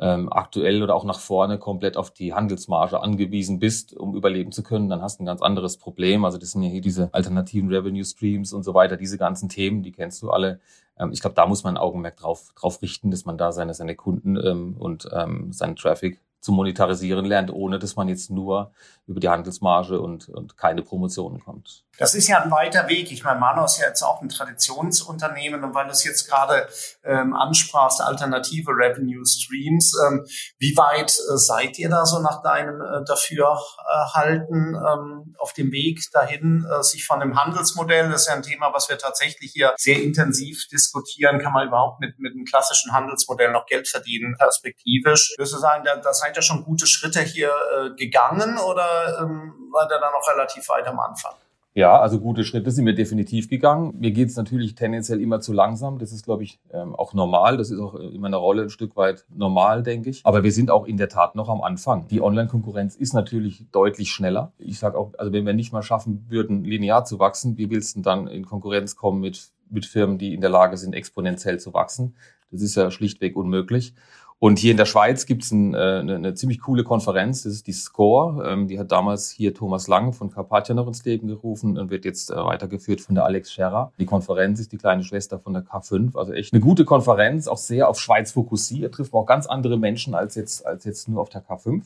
ähm, aktuell oder auch nach vorne komplett auf die Handelsmarge angewiesen bist, um überleben zu können, dann hast du ein ganz anderes Problem. Also das sind ja hier diese alternativen Revenue Streams und so weiter, diese ganzen Themen, die kennst du alle. Ähm, ich glaube, da muss man ein Augenmerk drauf, drauf richten, dass man da seine, seine Kunden ähm, und ähm, seinen Traffic zu monetarisieren lernt, ohne dass man jetzt nur über die Handelsmarge und, und keine Promotionen kommt.
Das ist ja ein weiter Weg. Ich meine, Mano ist ja jetzt auch ein Traditionsunternehmen und weil du es jetzt gerade ähm, ansprachst, alternative Revenue Streams, ähm, wie weit äh, seid ihr da so nach deinem äh, Dafürhalten ähm, auf dem Weg dahin, äh, sich von dem Handelsmodell, das ist ja ein Thema, was wir tatsächlich hier sehr intensiv diskutieren, kann man überhaupt mit, mit einem klassischen Handelsmodell noch Geld verdienen, perspektivisch. Würdest du sagen, da, da seid ihr schon gute Schritte hier äh, gegangen oder ähm, seid ihr da noch relativ weit am Anfang?
Ja, also gute Schritte sind wir definitiv gegangen. Mir geht's natürlich tendenziell immer zu langsam. Das ist, glaube ich, ähm, auch normal. Das ist auch äh, immer eine Rolle ein Stück weit normal, denke ich. Aber wir sind auch in der Tat noch am Anfang. Die Online-Konkurrenz ist natürlich deutlich schneller. Ich sage auch, also wenn wir nicht mal schaffen würden, linear zu wachsen, wie willst du dann in Konkurrenz kommen mit, mit Firmen, die in der Lage sind, exponentiell zu wachsen? Das ist ja schlichtweg unmöglich. Und hier in der Schweiz gibt es ein, äh, eine, eine ziemlich coole Konferenz, das ist die SCORE. Ähm, die hat damals hier Thomas Lang von Carpathia noch ins Leben gerufen und wird jetzt äh, weitergeführt von der Alex Scherrer. Die Konferenz ist die kleine Schwester von der K5. Also echt eine gute Konferenz, auch sehr auf Schweiz fokussiert, trifft auch ganz andere Menschen als jetzt, als jetzt nur auf der K5.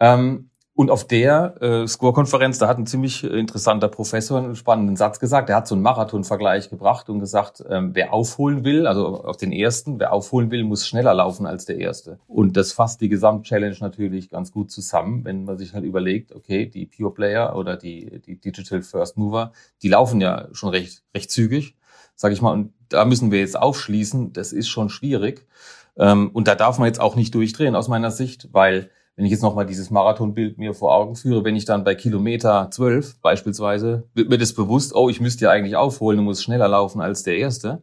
Ähm, und auf der äh, Score-Konferenz, da hat ein ziemlich äh, interessanter Professor einen spannenden Satz gesagt. Der hat so einen Marathon-Vergleich gebracht und gesagt, ähm, wer aufholen will, also auf den ersten, wer aufholen will, muss schneller laufen als der erste. Und das fasst die Gesamtchallenge natürlich ganz gut zusammen, wenn man sich halt überlegt, okay, die Pure Player oder die, die Digital First Mover, die laufen ja schon recht, recht zügig, sag ich mal. Und da müssen wir jetzt aufschließen. Das ist schon schwierig. Ähm, und da darf man jetzt auch nicht durchdrehen aus meiner Sicht, weil wenn ich jetzt nochmal dieses Marathonbild mir vor Augen führe, wenn ich dann bei Kilometer 12 beispielsweise, wird mir das bewusst, oh, ich müsste ja eigentlich aufholen und muss schneller laufen als der Erste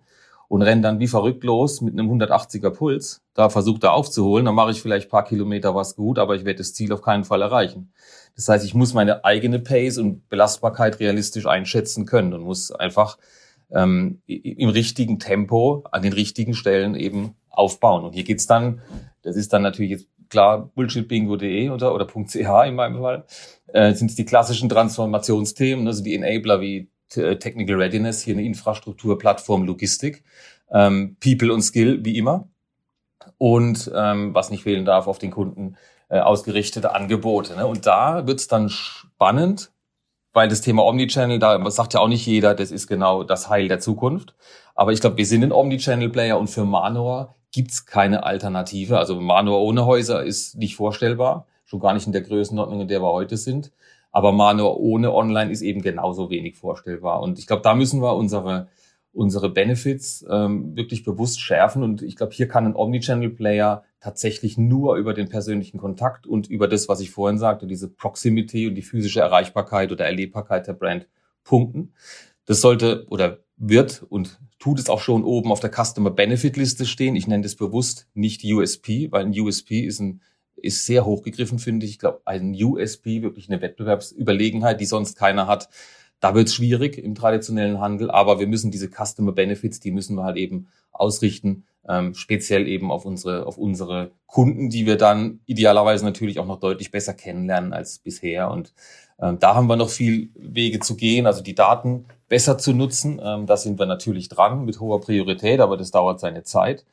und renne dann wie verrückt los mit einem 180er Puls, da versucht er aufzuholen, dann mache ich vielleicht paar Kilometer was gut, aber ich werde das Ziel auf keinen Fall erreichen. Das heißt, ich muss meine eigene Pace und Belastbarkeit realistisch einschätzen können und muss einfach ähm, im richtigen Tempo an den richtigen Stellen eben aufbauen. Und hier geht's dann, das ist dann natürlich jetzt klar bullshitbingo.de oder, oder .ch in meinem Fall, äh, sind es die klassischen Transformationsthemen, also die Enabler wie äh, Technical Readiness, hier eine Infrastruktur, Plattform, Logistik, ähm, People und Skill, wie immer. Und ähm, was nicht fehlen darf, auf den Kunden äh, ausgerichtete Angebote. Ne? Und da wird's dann spannend, weil das Thema Omnichannel, da sagt ja auch nicht jeder, das ist genau das Heil der Zukunft. Aber ich glaube, wir sind ein Omnichannel-Player und für Manor gibt's keine Alternative. Also Manor ohne Häuser ist nicht vorstellbar, schon gar nicht in der Größenordnung, in der wir heute sind. Aber Manor ohne Online ist eben genauso wenig vorstellbar. Und ich glaube, da müssen wir unsere unsere Benefits ähm, wirklich bewusst schärfen. Und ich glaube, hier kann ein Omnichannel-Player tatsächlich nur über den persönlichen Kontakt und über das, was ich vorhin sagte, diese Proximity und die physische Erreichbarkeit oder Erlebbarkeit der Brand punkten. Das sollte oder wird und tut es auch schon oben auf der Customer Benefit Liste stehen. Ich nenne das bewusst nicht USP, weil ein USP ist ein ist sehr hochgegriffen, finde ich. Ich glaube, ein USP, wirklich eine Wettbewerbsüberlegenheit, die sonst keiner hat, Da wird es schwierig im traditionellen Handel, aber wir müssen diese Customer Benefits, die müssen wir halt eben ausrichten, ähm, speziell eben auf unsere, auf unsere Kunden, die wir dann idealerweise natürlich auch noch deutlich besser kennenlernen als bisher. Und da haben wir noch viel Wege zu gehen, also die Daten besser zu nutzen. Ähm, da sind wir natürlich dran mit hoher Priorität, aber das dauert seine Zeit.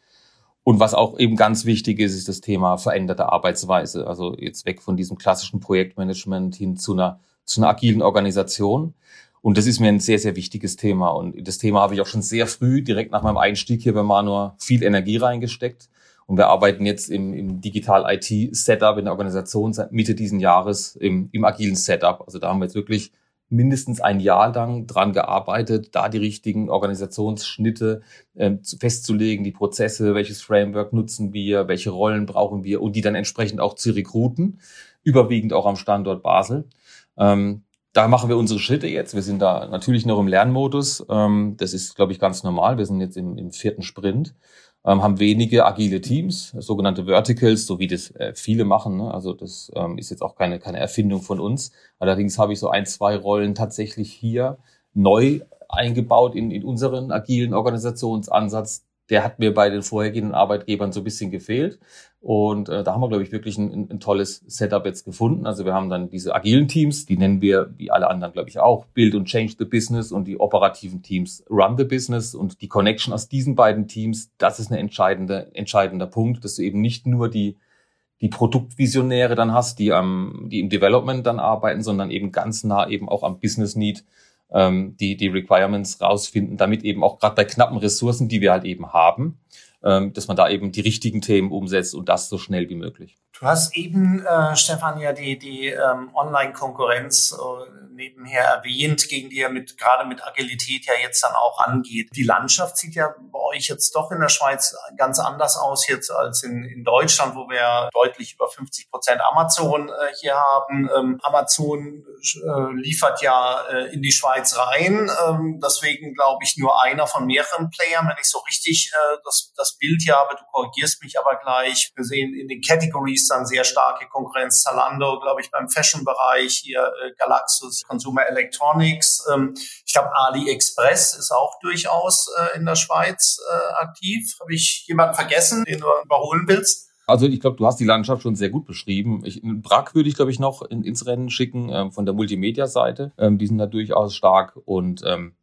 Und was auch eben ganz wichtig ist, ist das Thema veränderte Arbeitsweise. Also jetzt weg von diesem klassischen Projektmanagement hin zu einer zu einer agilen Organisation. Und das ist mir ein sehr, sehr wichtiges Thema. Und das Thema habe ich auch schon sehr früh, direkt nach meinem Einstieg hier bei Manor, viel Energie reingesteckt. Und wir arbeiten jetzt im, im Digital-IT-Setup in der Organisation seit Mitte diesen Jahres im, im agilen Setup. Also da haben wir jetzt wirklich mindestens ein Jahr lang dran gearbeitet, da die richtigen Organisationsschnitte äh, festzulegen, die Prozesse, welches Framework nutzen wir, welche Rollen brauchen wir und die dann entsprechend auch zu rekruten, überwiegend auch am Standort Basel. Ähm, da machen wir unsere Schritte jetzt. Wir sind da natürlich noch im Lernmodus. Ähm, das ist, glaube ich, ganz normal. Wir sind jetzt im, im vierten Sprint, ähm, haben wenige agile Teams, sogenannte Verticals, so wie das äh, viele machen. Ne? Also das ähm, ist jetzt auch keine, keine Erfindung von uns. Allerdings habe ich so ein, zwei Rollen tatsächlich hier neu eingebaut in, in unseren agilen Organisationsansatz, der hat mir bei den vorhergehenden Arbeitgebern so ein bisschen gefehlt. Und äh, da haben wir, glaube ich, wirklich ein, ein, tolles Setup jetzt gefunden. Also wir haben dann diese agilen Teams, die nennen wir, wie alle anderen, glaube ich, auch, Build und Change the Business und die operativen Teams Run the Business. Und die Connection aus diesen beiden Teams, das ist ein entscheidende, entscheidender Punkt, dass du eben nicht nur die die Produktvisionäre dann hast, die am, die im Development dann arbeiten, sondern eben ganz nah eben auch am Business Need ähm, die, die Requirements rausfinden, damit eben auch gerade bei knappen Ressourcen, die wir halt eben haben, ähm, dass man da eben die richtigen Themen umsetzt und das so schnell wie möglich.
Du hast eben, äh, Stefan, ja die, die ähm, Online-Konkurrenz äh, nebenher erwähnt, gegen die er mit, gerade mit Agilität ja jetzt dann auch angeht. Die Landschaft sieht ja bei euch jetzt doch in der Schweiz ganz anders aus jetzt als in, in Deutschland, wo wir deutlich über 50 Prozent Amazon äh, hier haben. Ähm, Amazon äh, liefert ja äh, in die Schweiz rein. Ähm, deswegen glaube ich nur einer von mehreren Playern, wenn ich so richtig äh, das, das Bild hier habe. Du korrigierst mich aber gleich. Wir sehen in den Categories dann sehr starke Konkurrenz. Zalando, glaube ich, beim Fashion-Bereich, hier äh, Galaxus, Consumer Electronics. Ähm, ich glaube, AliExpress ist auch durchaus äh, in der Schweiz äh, aktiv. Habe ich jemanden vergessen, den du überholen willst?
Also ich glaube, du hast die Landschaft schon sehr gut beschrieben. Ich, Brack würde ich, glaube ich, noch in, ins Rennen schicken ähm, von der Multimedia-Seite. Ähm, die sind da durchaus stark. Und ähm,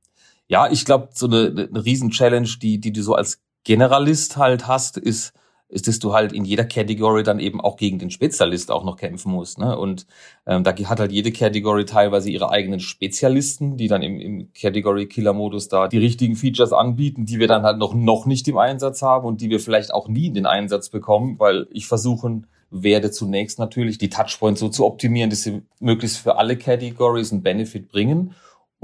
ja, ich glaube, so eine, eine Riesen-Challenge, die, die du so als Generalist halt hast, ist, ist, dass du halt in jeder Category dann eben auch gegen den Spezialist auch noch kämpfen musst. Ne? Und ähm, da hat halt jede Category teilweise ihre eigenen Spezialisten, die dann im, im Category-Killer-Modus da die richtigen Features anbieten, die wir dann halt noch, noch nicht im Einsatz haben und die wir vielleicht auch nie in den Einsatz bekommen, weil ich versuchen werde zunächst natürlich die Touchpoints so zu optimieren, dass sie möglichst für alle Categories einen Benefit bringen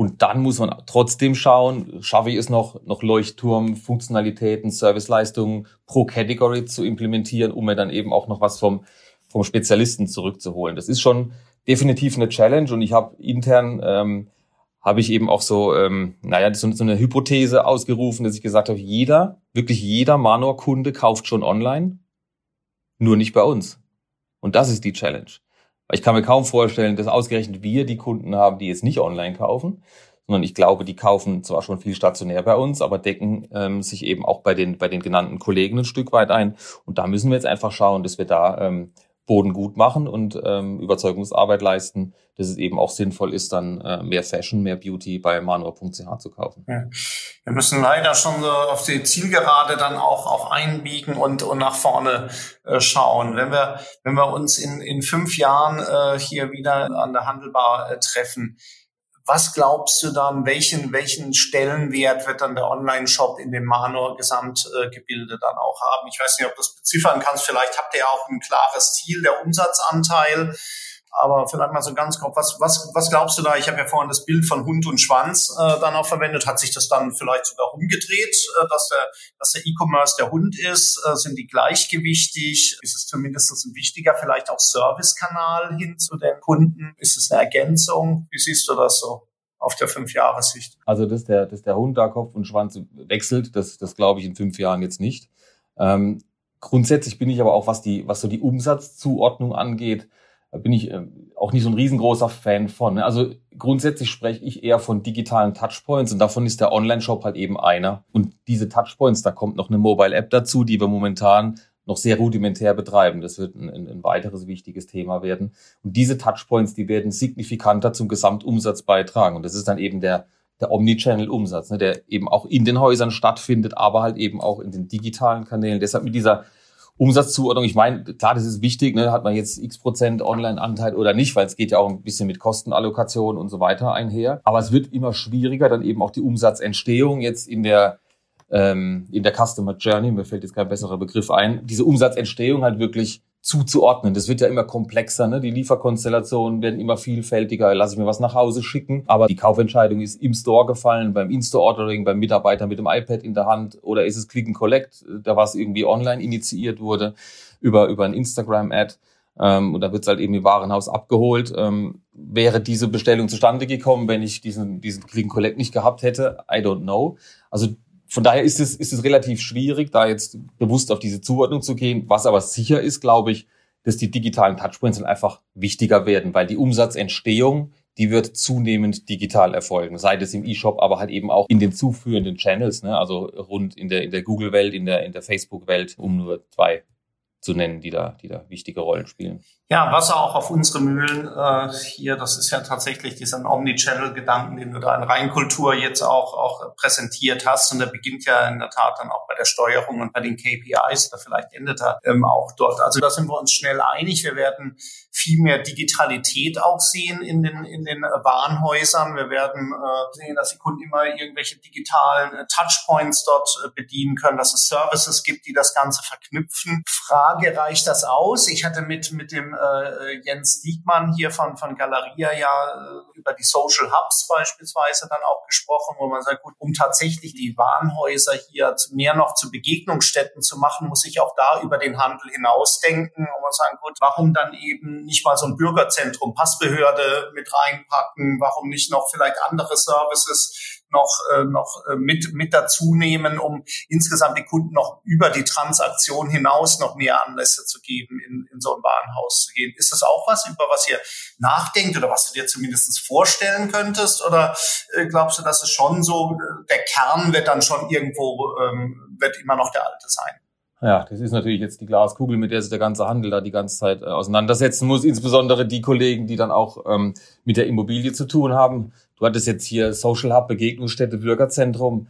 und dann muss man trotzdem schauen, schaffe ich es noch, noch Leuchtturm, Funktionalitäten, Serviceleistungen pro Category zu implementieren, um mir dann eben auch noch was vom, vom Spezialisten zurückzuholen. Das ist schon definitiv eine Challenge und ich habe intern ähm, habe ich eben auch so, ähm, naja, so, so eine Hypothese ausgerufen, dass ich gesagt habe, jeder, wirklich jeder Manor-Kunde kauft schon online, nur nicht bei uns. Und das ist die Challenge. Ich kann mir kaum vorstellen, dass ausgerechnet wir die Kunden haben, die jetzt nicht online kaufen, sondern ich glaube, die kaufen zwar schon viel stationär bei uns, aber decken ähm, sich eben auch bei den, bei den genannten Kollegen ein Stück weit ein. Und da müssen wir jetzt einfach schauen, dass wir da ähm, Boden gut machen und ähm, Überzeugungsarbeit leisten, dass es eben auch sinnvoll ist, dann äh, mehr Fashion, mehr Beauty bei manua.ch zu kaufen. Ja.
Wir müssen leider schon so auf die Zielgerade dann auch, auch einbiegen und, und nach vorne äh, schauen. Wenn wir, wenn wir uns in, in fünf Jahren äh, hier wieder an der Handelbar äh, treffen, was glaubst du dann, welchen, welchen Stellenwert wird dann der Online-Shop in dem Manor-Gesamtgebilde dann auch haben? Ich weiß nicht, ob du das beziffern kannst. Vielleicht habt ihr ja auch ein klares Ziel, der Umsatzanteil. Aber vielleicht mal so ganz grob, was, was, was glaubst du da? Ich habe ja vorhin das Bild von Hund und Schwanz äh, dann auch verwendet. Hat sich das dann vielleicht sogar umgedreht, äh, dass der, dass der E-Commerce der Hund ist? Äh, sind die gleichgewichtig? Ist es zumindest ein wichtiger, vielleicht auch Servicekanal hin zu den Kunden? Ist es eine Ergänzung? Wie siehst du das so? auf der Fünfjahressicht.
Also, dass der, dass der Hund da Kopf und Schwanz wechselt, das, das glaube ich in fünf Jahren jetzt nicht. Ähm, grundsätzlich bin ich aber auch, was die, was so die Umsatzzuordnung angeht, bin ich äh, auch nicht so ein riesengroßer Fan von. Ne? Also grundsätzlich spreche ich eher von digitalen Touchpoints und davon ist der Online-Shop halt eben einer. Und diese Touchpoints, da kommt noch eine Mobile-App dazu, die wir momentan noch sehr rudimentär betreiben. Das wird ein, ein, weiteres wichtiges Thema werden. Und diese Touchpoints, die werden signifikanter zum Gesamtumsatz beitragen. Und das ist dann eben der, der Omnichannel-Umsatz, ne, der eben auch in den Häusern stattfindet, aber halt eben auch in den digitalen Kanälen. Deshalb mit dieser Umsatzzuordnung, ich meine, klar, das ist wichtig, ne, hat man jetzt x Prozent Online-Anteil oder nicht, weil es geht ja auch ein bisschen mit Kostenallokation und so weiter einher. Aber es wird immer schwieriger, dann eben auch die Umsatzentstehung jetzt in der ähm, in der Customer Journey, mir fällt jetzt kein besserer Begriff ein, diese Umsatzentstehung halt wirklich zuzuordnen. Das wird ja immer komplexer, ne? Die Lieferkonstellationen werden immer vielfältiger. Lass ich mir was nach Hause schicken, aber die Kaufentscheidung ist im Store gefallen, beim In-Store-Ordering, beim Mitarbeiter mit dem iPad in der Hand oder ist es Click and Collect, da was irgendwie online initiiert wurde über über ein Instagram-Ad. Ähm, und da wird es halt eben im Warenhaus abgeholt. Ähm, wäre diese Bestellung zustande gekommen, wenn ich diesen, diesen Click and Collect nicht gehabt hätte? I don't know. Also von daher ist es, ist es relativ schwierig, da jetzt bewusst auf diese Zuordnung zu gehen. Was aber sicher ist, glaube ich, dass die digitalen Touchpoints einfach wichtiger werden, weil die Umsatzentstehung, die wird zunehmend digital erfolgen. Sei das im E-Shop, aber halt eben auch in den zuführenden Channels, ne? also rund in der, in der Google-Welt, in der, in der Facebook-Welt, um nur zwei zu nennen, die da, die da wichtige Rollen spielen.
Ja, Wasser auch auf unsere Mühlen äh, hier. Das ist ja tatsächlich dieser Omnichannel-Gedanken, den du da in Reinkultur jetzt auch, auch präsentiert hast. Und der beginnt ja in der Tat dann auch bei der Steuerung und bei den KPIs. Da vielleicht endet er ähm, auch dort. Also da sind wir uns schnell einig. Wir werden viel mehr Digitalität auch sehen in den, in den Warenhäusern. Wir werden äh, sehen, dass die Kunden immer irgendwelche digitalen äh, Touchpoints dort äh, bedienen können, dass es Services gibt, die das Ganze verknüpfen. Frage, reicht das aus? Ich hatte mit, mit dem äh, Jens Diekmann hier von, von Galeria ja äh, über die Social Hubs beispielsweise dann auch gesprochen, wo man sagt, gut, um tatsächlich die Warenhäuser hier mehr noch zu Begegnungsstätten zu machen, muss ich auch da über den Handel hinausdenken und man sagen, gut, warum dann eben nicht mal so ein Bürgerzentrum, Passbehörde mit reinpacken, warum nicht noch vielleicht andere Services noch, äh, noch äh, mit, mit dazu nehmen, um insgesamt die Kunden noch über die Transaktion hinaus noch mehr Anlässe zu geben, in, in so ein Warenhaus zu gehen. Ist das auch was, über was ihr nachdenkt oder was du dir zumindest vorstellen könntest? Oder äh, glaubst du, dass es schon so, der Kern wird dann schon irgendwo, ähm, wird immer noch der alte sein?
Ja, das ist natürlich jetzt die Glaskugel, mit der sich der ganze Handel da die ganze Zeit äh, auseinandersetzen muss. Insbesondere die Kollegen, die dann auch ähm, mit der Immobilie zu tun haben. Du hattest jetzt hier Social Hub, Begegnungsstätte, Bürgerzentrum.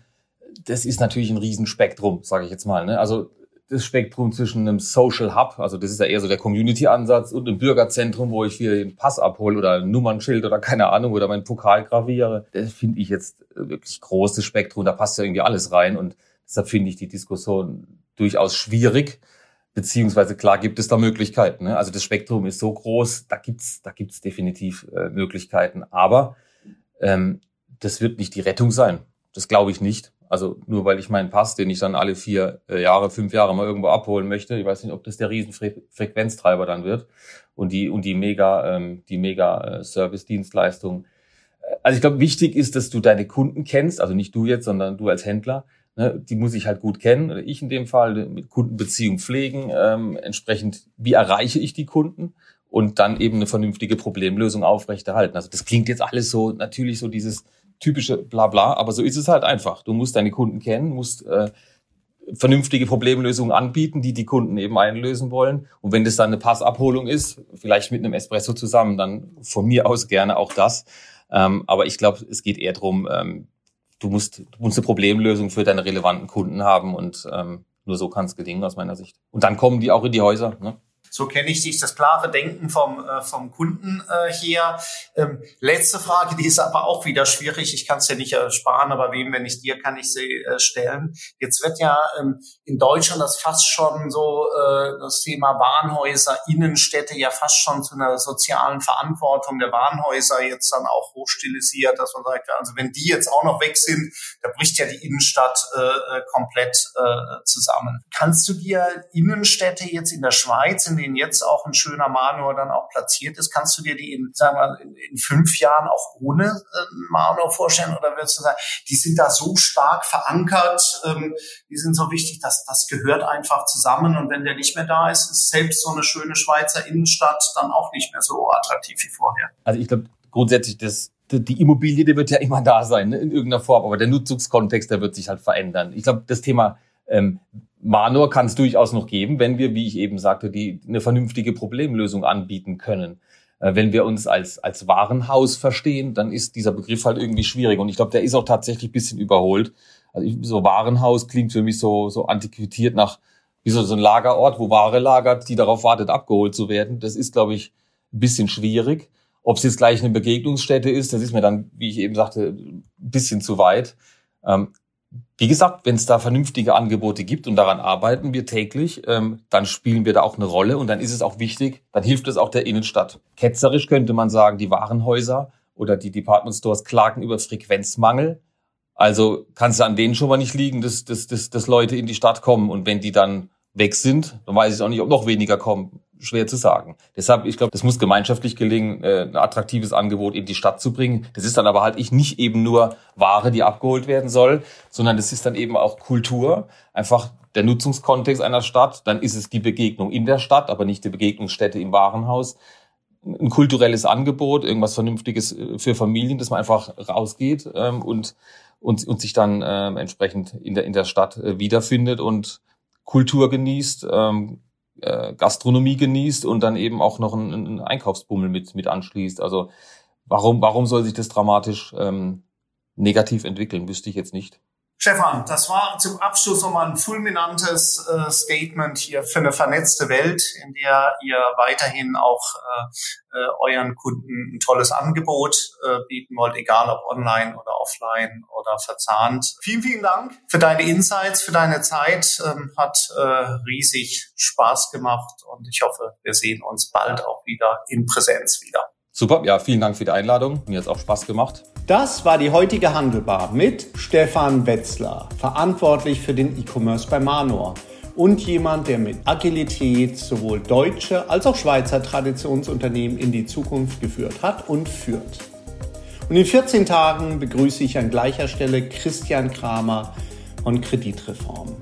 Das ist natürlich ein Riesenspektrum, sage ich jetzt mal. Ne? Also das Spektrum zwischen einem Social Hub, also das ist ja eher so der Community-Ansatz, und einem Bürgerzentrum, wo ich hier den Pass abhole oder ein Nummernschild oder keine Ahnung oder meinen Pokal graviere. Das finde ich jetzt wirklich großes Spektrum. Da passt ja irgendwie alles rein und deshalb finde ich die Diskussion durchaus schwierig. Beziehungsweise klar gibt es da Möglichkeiten. Ne? Also das Spektrum ist so groß, da gibt's da gibt's definitiv äh, Möglichkeiten. Aber ähm, das wird nicht die Rettung sein. Das glaube ich nicht. Also nur weil ich meinen Pass, den ich dann alle vier äh, Jahre, fünf Jahre mal irgendwo abholen möchte, ich weiß nicht, ob das der Riesenfrequenztreiber dann wird und die und die mega ähm, die mega äh, Service-Dienstleistung. Äh, also ich glaube, wichtig ist, dass du deine Kunden kennst, also nicht du jetzt, sondern du als Händler. Ne, die muss ich halt gut kennen, oder ich in dem Fall, mit Kundenbeziehung pflegen. Ähm, entsprechend, wie erreiche ich die Kunden? und dann eben eine vernünftige Problemlösung aufrechterhalten. Also das klingt jetzt alles so, natürlich so dieses typische Blabla, aber so ist es halt einfach. Du musst deine Kunden kennen, musst äh, vernünftige Problemlösungen anbieten, die die Kunden eben einlösen wollen. Und wenn das dann eine Passabholung ist, vielleicht mit einem Espresso zusammen, dann von mir aus gerne auch das. Ähm, aber ich glaube, es geht eher darum, ähm, du, musst, du musst eine Problemlösung für deine relevanten Kunden haben und ähm, nur so kann es gelingen aus meiner Sicht. Und dann kommen die auch in die Häuser. Ne?
So kenne ich dich, das klare Denken vom, äh, vom Kunden äh, her. Ähm, letzte Frage, die ist aber auch wieder schwierig. Ich kann es ja nicht ersparen, aber wem, wenn ich dir, kann ich sie äh, stellen. Jetzt wird ja ähm, in Deutschland das fast schon so, äh, das Thema Warenhäuser, Innenstädte ja fast schon zu einer sozialen Verantwortung der Warenhäuser jetzt dann auch hochstilisiert, dass man sagt, also wenn die jetzt auch noch weg sind, da bricht ja die Innenstadt äh, äh komplett äh, zusammen. Kannst du dir Innenstädte jetzt in der Schweiz, in denen jetzt auch ein schöner Manor dann auch platziert ist, kannst du dir die in, sagen wir, in, in fünf Jahren auch ohne äh, Manor vorstellen? Oder würdest du sagen, die sind da so stark verankert, ähm, die sind so wichtig, dass das gehört einfach zusammen und wenn der nicht mehr da ist, ist selbst so eine schöne Schweizer Innenstadt dann auch nicht mehr so attraktiv wie vorher.
Also ich glaube grundsätzlich, das die Immobilie, die wird ja immer da sein, ne, in irgendeiner Form, aber der Nutzungskontext, der wird sich halt verändern. Ich glaube, das Thema ähm, Manor kann es durchaus noch geben, wenn wir, wie ich eben sagte, die eine vernünftige Problemlösung anbieten können. Äh, wenn wir uns als, als Warenhaus verstehen, dann ist dieser Begriff halt irgendwie schwierig. Und ich glaube, der ist auch tatsächlich ein bisschen überholt. Also ich, so Warenhaus klingt für mich so, so antiquiert nach wie so, so ein Lagerort, wo Ware lagert, die darauf wartet, abgeholt zu werden. Das ist, glaube ich, ein bisschen schwierig. Ob es jetzt gleich eine Begegnungsstätte ist, das ist mir dann, wie ich eben sagte, ein bisschen zu weit. Ähm, wie gesagt, wenn es da vernünftige Angebote gibt und daran arbeiten wir täglich, ähm, dann spielen wir da auch eine Rolle und dann ist es auch wichtig, dann hilft es auch der Innenstadt. Ketzerisch könnte man sagen, die Warenhäuser oder die Department Stores klagen über Frequenzmangel. Also kann es an denen schon mal nicht liegen, dass, dass, dass, dass Leute in die Stadt kommen und wenn die dann weg sind, dann weiß ich auch nicht, ob noch weniger kommen schwer zu sagen. Deshalb, ich glaube, das muss gemeinschaftlich gelingen, äh, ein attraktives Angebot in die Stadt zu bringen. Das ist dann aber halt ich nicht eben nur Ware, die abgeholt werden soll, sondern das ist dann eben auch Kultur, einfach der Nutzungskontext einer Stadt. Dann ist es die Begegnung in der Stadt, aber nicht die Begegnungsstätte im Warenhaus. Ein kulturelles Angebot, irgendwas Vernünftiges äh, für Familien, dass man einfach rausgeht ähm, und, und, und sich dann ähm, entsprechend in der, in der Stadt äh, wiederfindet und Kultur genießt, ähm, äh, Gastronomie genießt und dann eben auch noch einen, einen Einkaufsbummel mit, mit anschließt. Also warum, warum soll sich das dramatisch ähm, negativ entwickeln, wüsste ich jetzt nicht.
Stefan, das war zum Abschluss nochmal ein fulminantes äh, Statement hier für eine vernetzte Welt, in der ihr weiterhin auch äh, äh, euren Kunden ein tolles Angebot äh, bieten wollt, egal ob online oder offline oder verzahnt. Vielen, vielen Dank für deine Insights, für deine Zeit. Ähm, hat äh, riesig Spaß gemacht und ich hoffe, wir sehen uns bald auch wieder in Präsenz wieder.
Super, ja, vielen Dank für die Einladung. Mir hat es auch Spaß gemacht.
Das war die heutige Handelbar mit Stefan Wetzler, verantwortlich für den E-Commerce bei Manor und jemand, der mit Agilität sowohl deutsche als auch Schweizer Traditionsunternehmen in die Zukunft geführt hat und führt. Und in 14 Tagen begrüße ich an gleicher Stelle Christian Kramer von Kreditreform,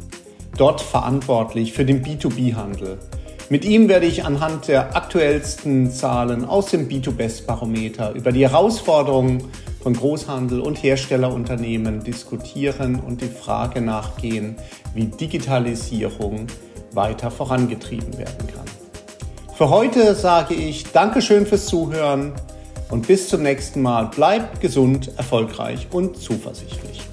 dort verantwortlich für den B2B-Handel mit ihm werde ich anhand der aktuellsten Zahlen aus dem B2Best-Barometer über die Herausforderungen von Großhandel und Herstellerunternehmen diskutieren und die Frage nachgehen, wie Digitalisierung weiter vorangetrieben werden kann. Für heute sage ich Dankeschön fürs Zuhören und bis zum nächsten Mal. Bleibt gesund, erfolgreich und zuversichtlich.